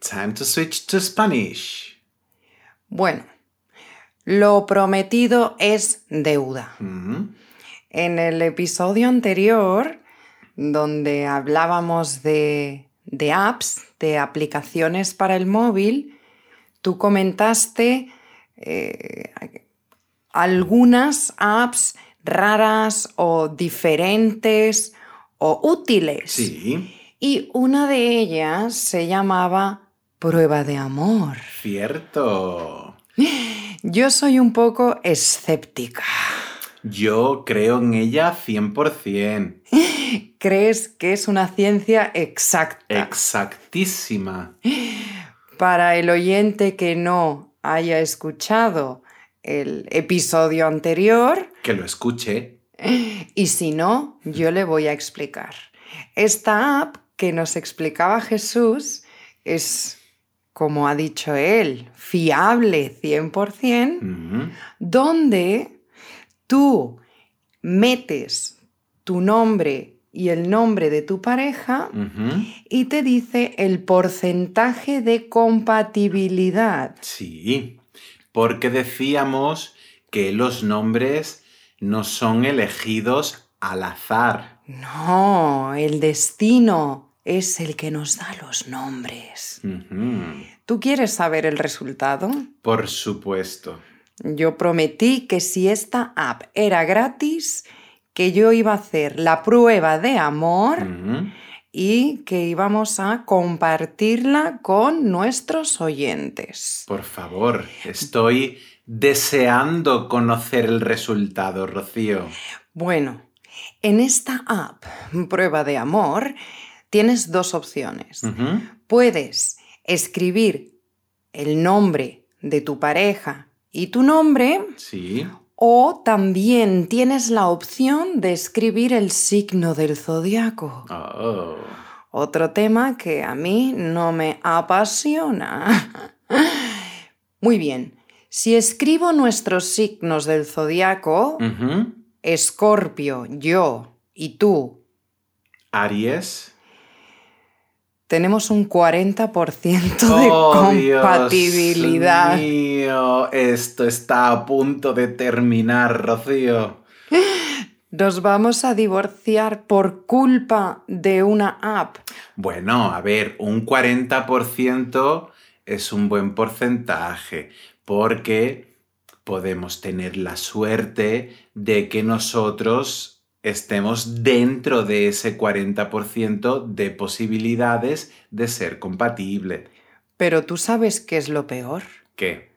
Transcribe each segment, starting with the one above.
time to switch to Spanish. Bueno, lo prometido es deuda. En el episodio anterior, donde hablábamos de, de apps, de aplicaciones para el móvil, tú comentaste eh, algunas apps raras o diferentes o útiles. Sí, Y una de ellas se llamaba prueba de amor. cierto. Yo soy un poco escéptica. Yo creo en ella 100%. ¿Crees que es una ciencia exacta? Exactísima. Para el oyente que no haya escuchado el episodio anterior, Que lo escuche. y si no, yo le voy a explicar. Esta app que nos explicaba Jesús es, como ha dicho él, fiable 100%, Ujú. donde tú metes tu nombre y el nombre de tu pareja y te dice el porcentaje de compatibilidad. Sí, porque decíamos que los nombres no son elegidos al azar. No, el destino es el que nos da los nombres. ¿Tú quieres saber el resultado? Por supuesto. Yo prometí que si esta app era gratis, que yo iba a hacer la prueba de amor y que íbamos a compartirla con nuestros oyentes. Por favor, estoy deseando conocer el resultado, Rocío. Bueno, en esta app, prueba de amor, tienes dos opciones. Puedes escribir el nombre de tu pareja y tu nombre, Sí. o también tienes la opción de escribir el signo del zodiaco. Oh. Otro tema que a mí no me apasiona. Muy bien, si escribo nuestros signos del zodiaco. Escorpio, yo y tú, Aries. Tenemos un 40% de Oh, compatibilidad. Dios mío, esto está a punto de terminar, Rocío. Nos vamos a divorciar por culpa de una app. Bueno, a ver, un 40% es un buen porcentaje porque podemos tener la suerte de que nosotros estemos dentro de ese 40% de posibilidades de ser compatible. Pero tú sabes qué es lo peor. ¿Qué?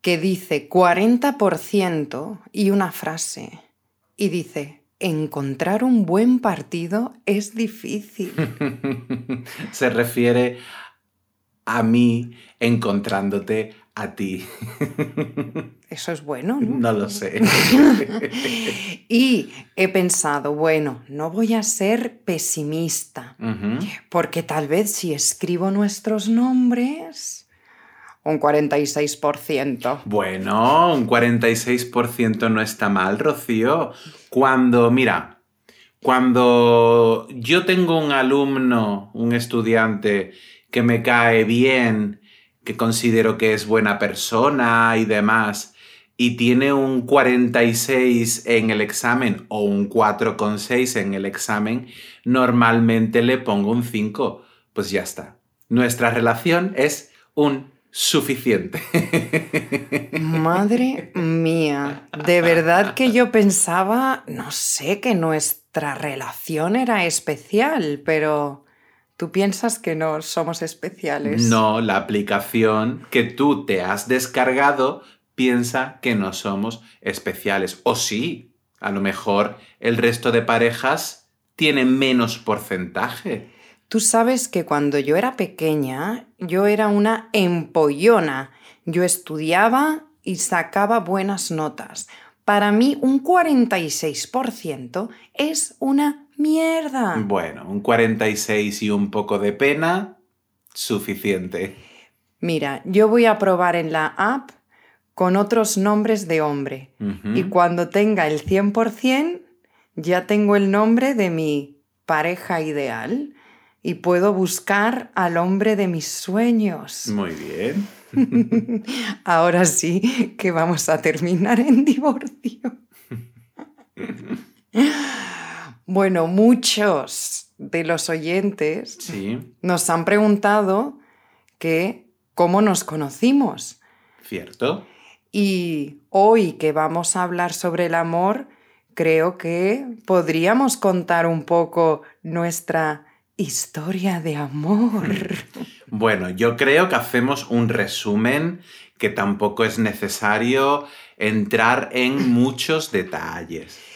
Que dice 40% y una frase. Y dice, encontrar un buen partido es difícil. Se refiere a mí encontrándote a ti. Eso es bueno, ¿no? No lo sé. Y he pensado, bueno, no voy a ser pesimista, porque tal vez si escribo nuestros nombres, un 46%. Bueno, un 46% no está mal, Rocío. Cuando, mira, cuando yo tengo un alumno, un estudiante que me cae bien, considero que es buena persona y demás, y tiene un 46 en el examen o un 4,6 en el examen, normalmente le pongo un 5. Pues ya está. Nuestra relación es un suficiente. Madre mía, de verdad que yo pensaba, no sé, que nuestra relación era especial, pero tú piensas que no somos especiales. No, la aplicación que tú te has descargado piensa que no somos especiales. O sí, A lo mejor el resto de parejas tienen menos porcentaje. Tú sabes que cuando yo era pequeña, yo era una empollona. Yo estudiaba y sacaba buenas notas. Para mí un 46% es una mierda. Bueno, un 46 y un poco de pena, suficiente. Mira, yo voy a probar en la app con otros nombres de hombre. Y cuando tenga el 100%, ya tengo el nombre de mi pareja ideal y puedo buscar al hombre de mis sueños. Muy bien. Ahora sí que vamos a terminar en divorcio. Bueno, muchos de los oyentes Sí, nos han preguntado que cómo nos conocimos. cierto. Y hoy que vamos a hablar sobre el amor, creo que podríamos contar un poco nuestra historia de amor. Bueno, yo creo que hacemos un resumen que tampoco es necesario entrar en muchos detalles.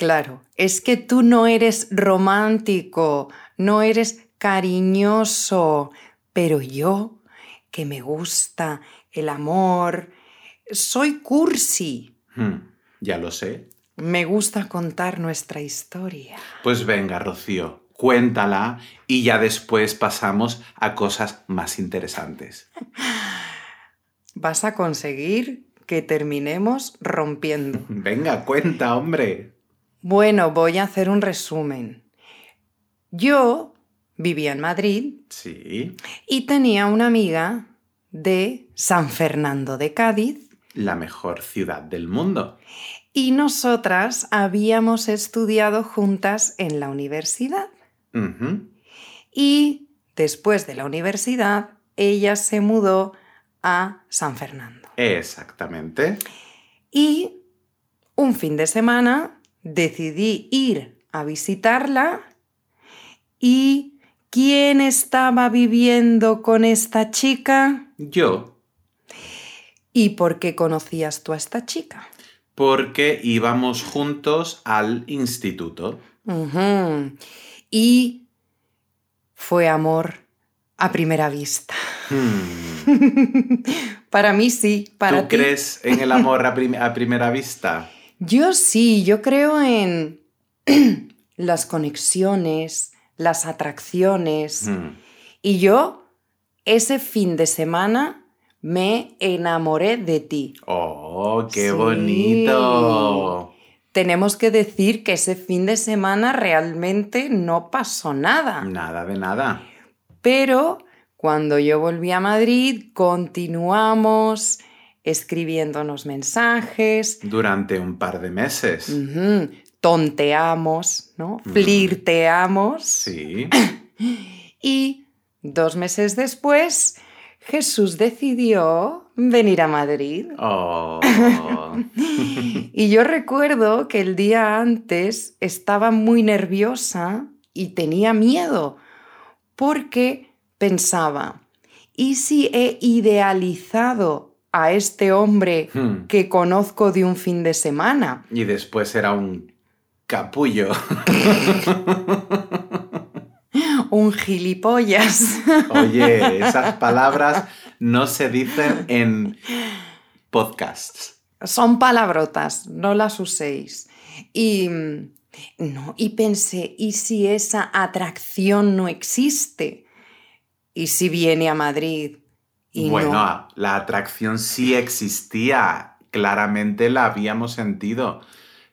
Claro, es que tú no eres romántico, no eres cariñoso, pero yo, que me gusta el amor, soy cursi. Hmm, ya lo sé. Me gusta contar nuestra historia. Pues venga, Rocío, cuéntala y ya después pasamos a cosas más interesantes. Vas a conseguir que terminemos rompiendo. Venga, cuenta, hombre. Bueno, voy a hacer un resumen. Yo vivía en Madrid Sí, y tenía una amiga de San Fernando de Cádiz la mejor ciudad del mundo. y nosotras habíamos estudiado juntas en la universidad. Y después de la universidad, ella se mudó a San Fernando. Exactamente. Y un fin de semana decidí ir a visitarla y ¿quién estaba viviendo con esta chica? Yo, ¿Y por qué conocías tú a esta chica? porque íbamos juntos al instituto. Y fue amor a primera vista. Hmm. Para mí sí, para ¿Tú ti. crees en el amor a, prim- a primera vista? Yo sí, yo creo en las conexiones, las atracciones. Hmm. Y yo, ese fin de semana, me enamoré de ti. ¡Oh, qué Sí. bonito! Tenemos que decir que ese fin de semana realmente no pasó nada. Nada de nada. Pero cuando yo volví a Madrid, continuamos escribiéndonos mensajes, Durante un par de meses. tonteamos, ¿no? Flirteamos. Sí. Y dos meses después, Jesús decidió venir a Madrid. Oh. Y yo recuerdo que el día antes estaba muy nerviosa y tenía miedo porque pensaba, ¿y si he idealizado a este hombre Hmm. que conozco de un fin de semana? Y después era un capullo. Un gilipollas. Oye, esas palabras no se dicen en podcasts. Son palabrotas, no las uséis. Y mm, no, y pensé, ¿y si esa atracción no existe? ¿Y si viene a Madrid? Y bueno, no? la atracción sí existía, claramente la habíamos sentido,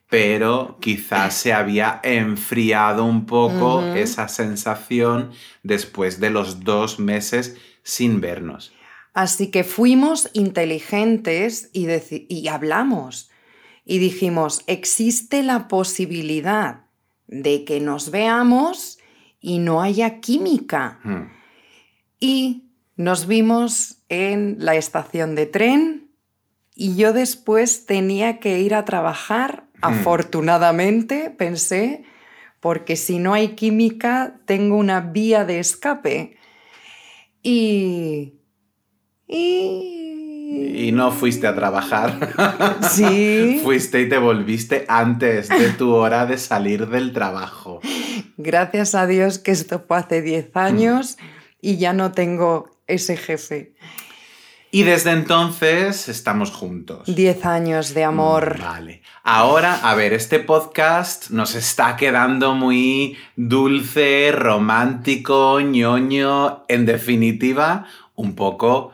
pero quizás se había enfriado un poco esa sensación después de los dos meses sin vernos. Así que fuimos inteligentes y, y hablamos. Y dijimos, existe la posibilidad de que nos veamos y no haya química. Hmm. Y nos vimos en la estación de tren y yo después tenía que ir a trabajar. Afortunadamente, pensé, porque si no hay química, tengo una vía de escape. Y... Y... Y no fuiste a trabajar. Sí. fuiste y te volviste antes de tu hora de salir del trabajo. Gracias a Dios que esto fue hace 10 años y ya no tengo ese jefe. Y desde entonces estamos juntos. 10 años de amor. Vale. Ahora, a ver, este podcast nos está quedando muy dulce, romántico, ñoño, en definitiva, un poco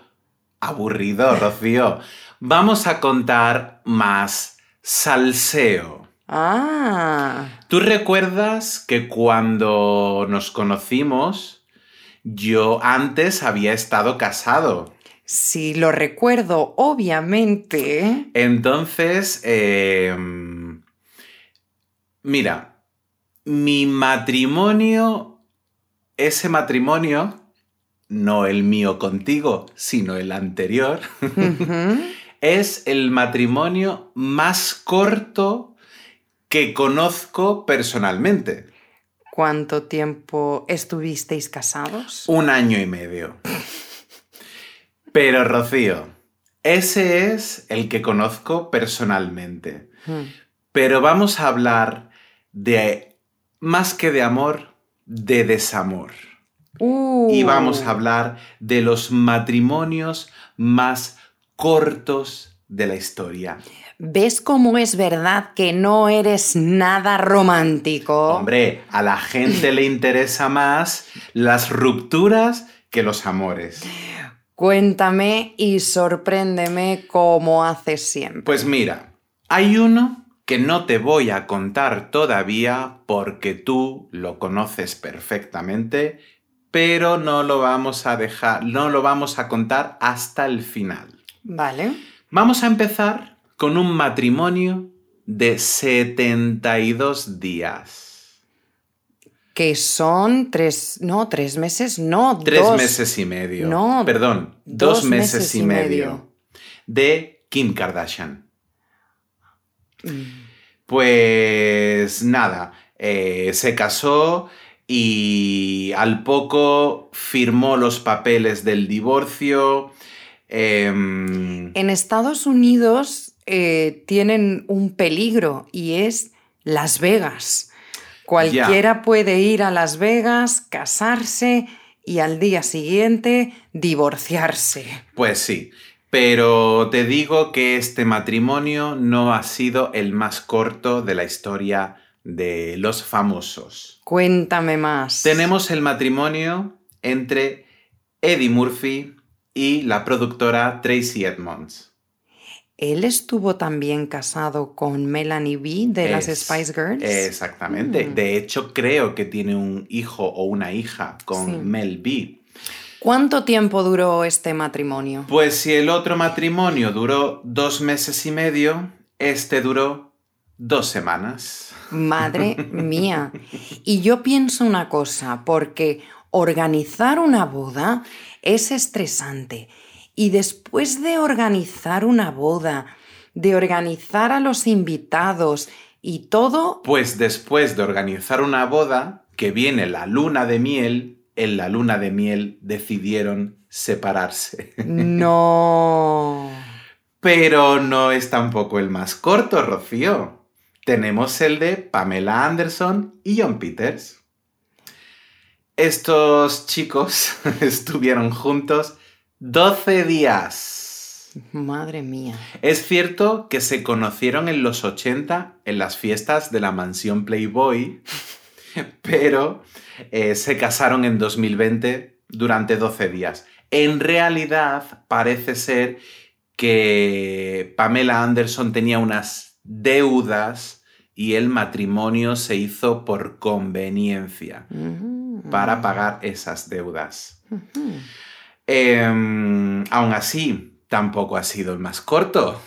aburrido, Rocío. Vamos a contar más salseo. Ah, ¿Tú recuerdas que cuando nos conocimos, yo antes había estado casado? sí, lo recuerdo, obviamente. Entonces, eh, mira, mi matrimonio, ese matrimonio, no el mío contigo, sino el anterior, es el matrimonio más corto que conozco personalmente. ¿Cuánto tiempo estuvisteis casados? Un año y medio. Pero Rocío, ese es el que conozco personalmente. Mm. Pero vamos a hablar de, más que de amor, de desamor. Y vamos a Uh, hablar de los matrimonios más cortos de la historia. ¿Ves cómo es verdad que no eres nada romántico? Hombre, a la gente le interesa más las rupturas que los amores. Cuéntame y sorpréndeme como haces siempre. Pues mira, hay uno que no te voy a contar todavía porque tú lo conoces perfectamente, pero no lo vamos a dejar, no lo vamos a contar hasta el final. Vale. Vamos a empezar con un matrimonio de 72 días. Que son tres, no, tres meses, no, Tres dos. meses y medio. No, Perdón, dos, dos meses, meses y medio. De Kim Kardashian. Mm. Pues nada, eh, se casó y al poco firmó los papeles del divorcio. Em, En Estados Unidos eh, tienen un peligro y es Las Vegas. Cualquiera puede ir a Las Vegas, casarse y al día siguiente divorciarse. pues sí, pero te digo que este matrimonio no ha sido el más corto de la historia de los famosos. Cuéntame más. Tenemos el matrimonio entre Eddie Murphy y la productora Tracy Edmonds. Él estuvo también casado con Melanie B de las Spice Girls. Exactamente. Mm. De hecho, creo que tiene un hijo o una hija con Sí. Mel B. ¿Cuánto tiempo duró este matrimonio? Pues si el otro matrimonio duró dos meses y medio, este duró dos semanas. Madre mía. Y yo pienso una cosa, porque organizar una boda es estresante. Y después de organizar una boda, de organizar a los invitados y todo, Pues después de organizar una boda, que viene la luna de miel, en la luna de miel decidieron separarse. no. Pero no es tampoco el más corto, Rocío. Tenemos el de Pamela Anderson y John Peters. Estos chicos estuvieron juntos 12 días. Madre mía. Es cierto que se conocieron en los 80 en las fiestas de la mansión Playboy, pero eh, se casaron en 2020 durante 12 días. En realidad parece ser que Pamela Anderson tenía unas deudas y el matrimonio se hizo por conveniencia Para pagar esas deudas. Em, aún así, tampoco ha sido el más corto.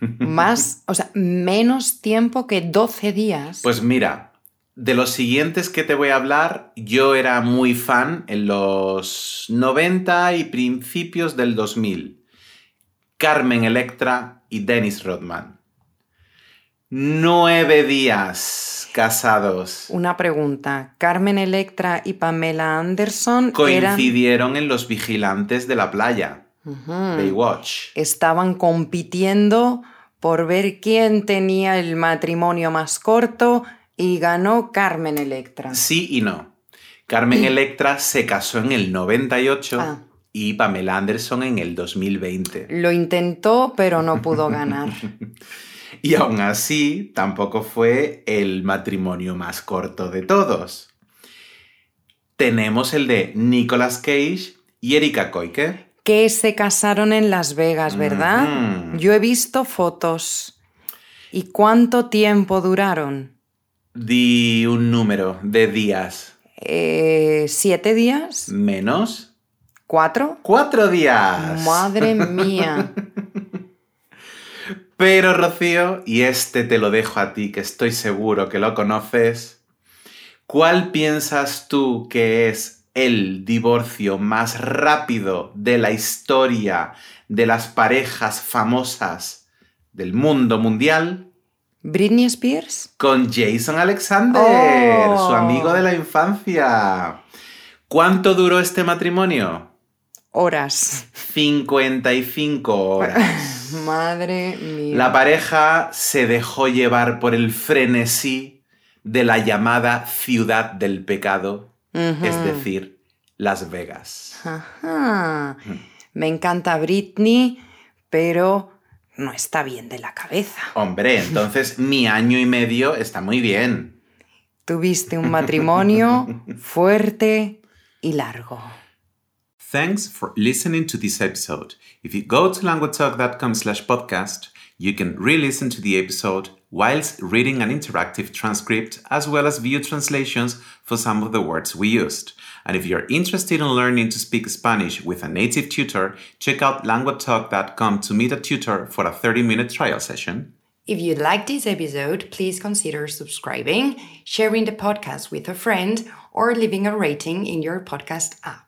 Más, o sea, menos tiempo que 12 días. Pues mira, de los siguientes que te voy a hablar, yo era muy fan en los 90 y principios del 2000. Carmen Electra y Dennis Rodman. Nueve días casados. Una pregunta. Carmen Electra y Pamela Anderson eran... Coincidieron en los vigilantes de la playa. Baywatch. Estaban compitiendo por ver quién tenía el matrimonio más corto y ganó Carmen Electra. Sí y no. Carmen Electra se casó en el 98 Ah. y Pamela Anderson en el 2020. Lo intentó, pero no pudo ganar. Y aún así, tampoco fue el matrimonio más corto de todos. Tenemos el de Nicolas Cage y Erika Koike. que se casaron en Las Vegas, ¿verdad? Yo he visto fotos. ¿Y cuánto tiempo duraron? Di un número de días. Eh, ¿Siete días? Menos ¿Cuatro? cuatro días. Madre mía. Pero Rocío, y este te lo dejo a ti, que estoy seguro que lo conoces, ¿cuál piensas tú que es el divorcio más rápido de la historia de las parejas famosas del mundo mundial? ¿Britney Spears? Con Jason Alexander, Oh. su amigo de la infancia. ¿Cuánto duró este matrimonio? Horas. 55 horas. Madre mía. La pareja se dejó llevar por el frenesí de la llamada ciudad del pecado, es decir, Las Vegas. Ajá. Me encanta Britney, pero no está bien de la cabeza. Hombre, entonces mi año y medio está muy bien. Tuviste un matrimonio fuerte y largo. Thanks for listening to this episode. If you go to languagetalk.com slash podcast, you can re-listen to the episode whilst reading an interactive transcript as well as view translations for some of the words we used. And if you're interested in learning to speak Spanish with a native tutor, check out languagetalk.com to meet a tutor for a 30-minute trial session. If you like this episode, please consider subscribing, sharing the podcast with a friend, or leaving a rating in your podcast app.